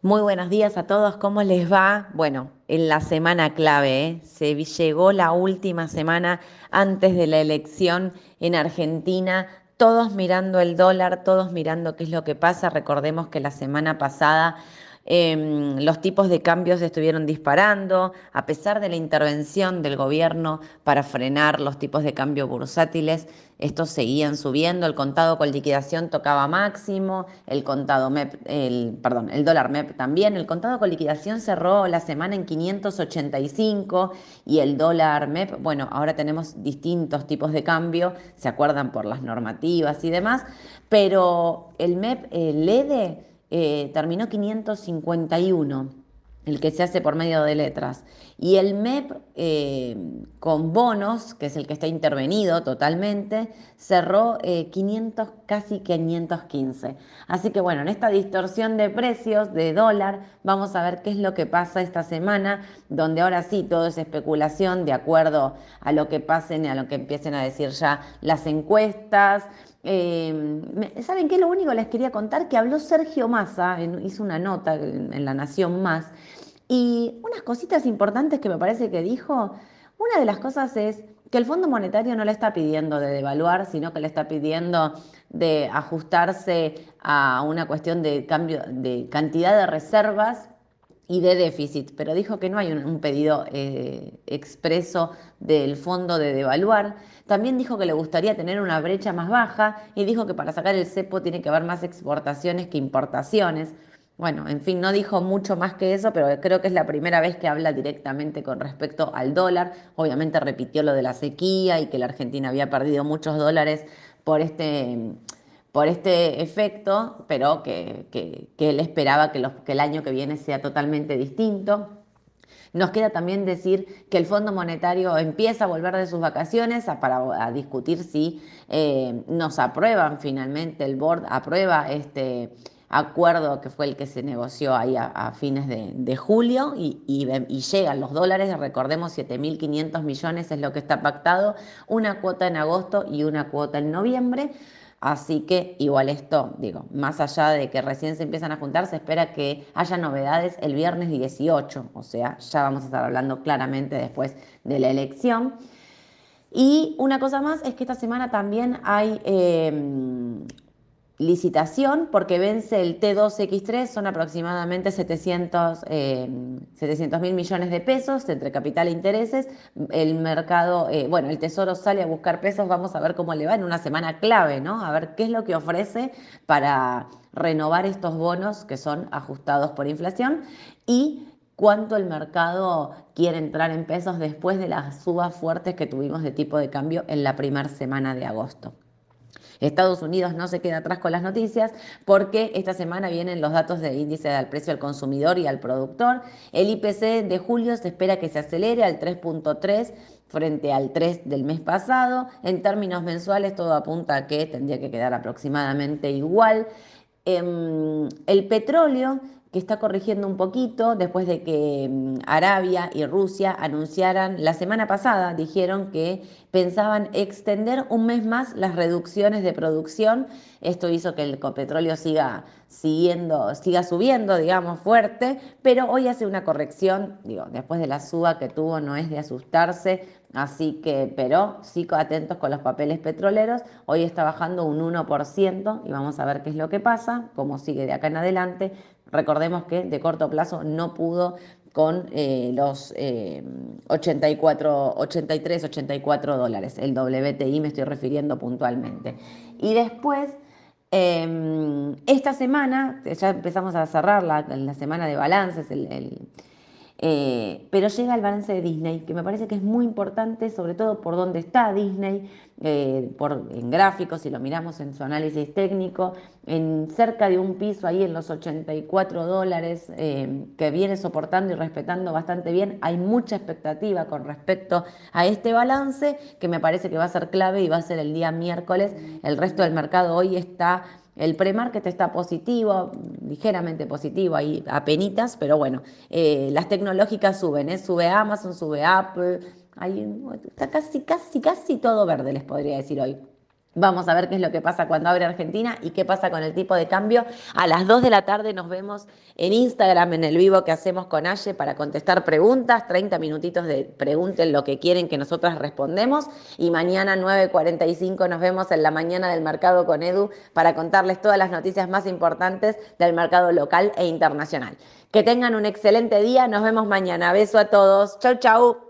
Muy buenos días a todos, ¿cómo les va? Bueno, en la semana clave, ¿eh? se llegó la última semana antes de la elección en Argentina, todos mirando el dólar, todos mirando qué es lo que pasa. Recordemos que la semana pasada Em, los tipos de cambios estuvieron disparando, a pesar de la intervención del gobierno para frenar los tipos de cambio bursátiles, estos seguían subiendo, el contado con liquidación tocaba máximo, el contado perdón, el dólar MEP también, el contado con liquidación cerró la semana en 585 y el dólar MEP, bueno, ahora tenemos distintos tipos de cambio, se acuerdan por las normativas y demás, pero el MEP, el EDE, eh, terminó 551, el que se hace por medio de letras. Y el MEP eh, con bonos, que es el que está intervenido totalmente, cerró 500, eh, casi 515. Así que bueno, en esta distorsión de precios de dólar, vamos a ver qué es lo que pasa esta semana, donde ahora sí todo es especulación de acuerdo a lo que pasen y a lo que empiecen a decir ya las encuestas, eh, ¿Saben qué? Lo único que les quería contar que habló Sergio Massa, hizo una nota en, La Nación Más, y unas cositas importantes que me parece que dijo. Una de las cosas es que el Fondo Monetario no le está pidiendo de devaluar, sino que le está pidiendo de ajustarse a una cuestión de cambio de cantidad de reservas y de déficit, pero dijo que no hay un, pedido eh, expreso del fondo de devaluar. También dijo que le gustaría tener una brecha más baja y dijo que para sacar el cepo tiene que haber más exportaciones que importaciones. Bueno, en fin, no dijo mucho más que eso, pero creo que es la primera vez que habla directamente con respecto al dólar. Obviamente repitió lo de la sequía y que la Argentina había perdido muchos dólares por este por este efecto, pero que, él esperaba que, que el año que viene sea totalmente distinto. Nos queda también decir que el Fondo Monetario empieza a volver de sus vacaciones para discutir si eh, nos aprueban finalmente, el board aprueba este acuerdo que fue el que se negoció ahí a, fines de, julio y, y, llegan los dólares, recordemos 7.500 millones es lo que está pactado, una cuota en agosto y una cuota en noviembre. Así que igual esto, digo, más allá de que recién se empiezan a juntar, se espera que haya novedades el viernes 18, o sea, ya vamos a estar hablando claramente después de la elección. Y una cosa más es que esta semana también hay em, licitación porque vence el T2X3, son aproximadamente 700 eh, mil millones de pesos entre capital e intereses. El mercado, eh, bueno, el Tesoro sale a buscar pesos, vamos a ver cómo le va en una semana clave, ¿no? A ver qué es lo que ofrece para renovar estos bonos que son ajustados por inflación y cuánto el mercado quiere entrar en pesos después de las subas fuertes que tuvimos de tipo de cambio en la primera semana de agosto. Estados Unidos no se queda atrás con las noticias porque esta semana vienen los datos del índice del precio al consumidor y al productor. El IPC de julio se espera que se acelere al 3.3 frente al 3 del mes pasado. En términos mensuales todo apunta a que tendría que quedar aproximadamente igual. Em, el petróleo que está corrigiendo un poquito después de que mm, Arabia y Rusia anunciaran la semana pasada, dijeron que pensaban extender un mes más las reducciones de producción. Esto hizo que el petróleo siga siguiendo, siga subiendo, digamos, fuerte, pero hoy hace una corrección, digo, después de la suba que tuvo no es de asustarse, así que, pero sí atentos con los papeles petroleros, hoy está bajando un 1% y vamos a ver qué es lo que pasa, cómo sigue de acá en adelante, Recordemos que de corto plazo no pudo con eh, los 84, 83, 84 dólares. El WTI me estoy refiriendo puntualmente. Y después, em, esta semana, ya empezamos a cerrar la, semana de balances, el eh, pero llega el balance de Disney, que me parece que es muy importante, sobre todo por dónde está Disney, eh, por, en gráficos, si lo miramos en su análisis técnico, en cerca de un piso ahí en los 84 dólares, eh, que viene soportando y respetando bastante bien. Hay mucha expectativa con respecto a este balance, que me parece que va a ser clave y va a ser el día miércoles. El resto del mercado hoy está el pre-market está positivo, ligeramente positivo, ahí penitas, pero bueno, eh, las tecnológicas suben, ¿eh? sube Amazon, sube Apple, ahí está casi, casi, casi todo verde, les podría decir hoy. Vamos a ver qué es lo que pasa cuando abre Argentina y qué pasa con el tipo de cambio. A las 2 de la tarde nos vemos en Instagram en el vivo que hacemos con Aye para contestar preguntas, 30 minutitos de pregunten lo que quieren que nosotras respondemos y mañana 9.45 nos vemos en la mañana del mercado con Edu para contarles todas las noticias más importantes del mercado local e internacional. Que tengan un excelente día, nos vemos mañana. Beso a todos. Chau, chau.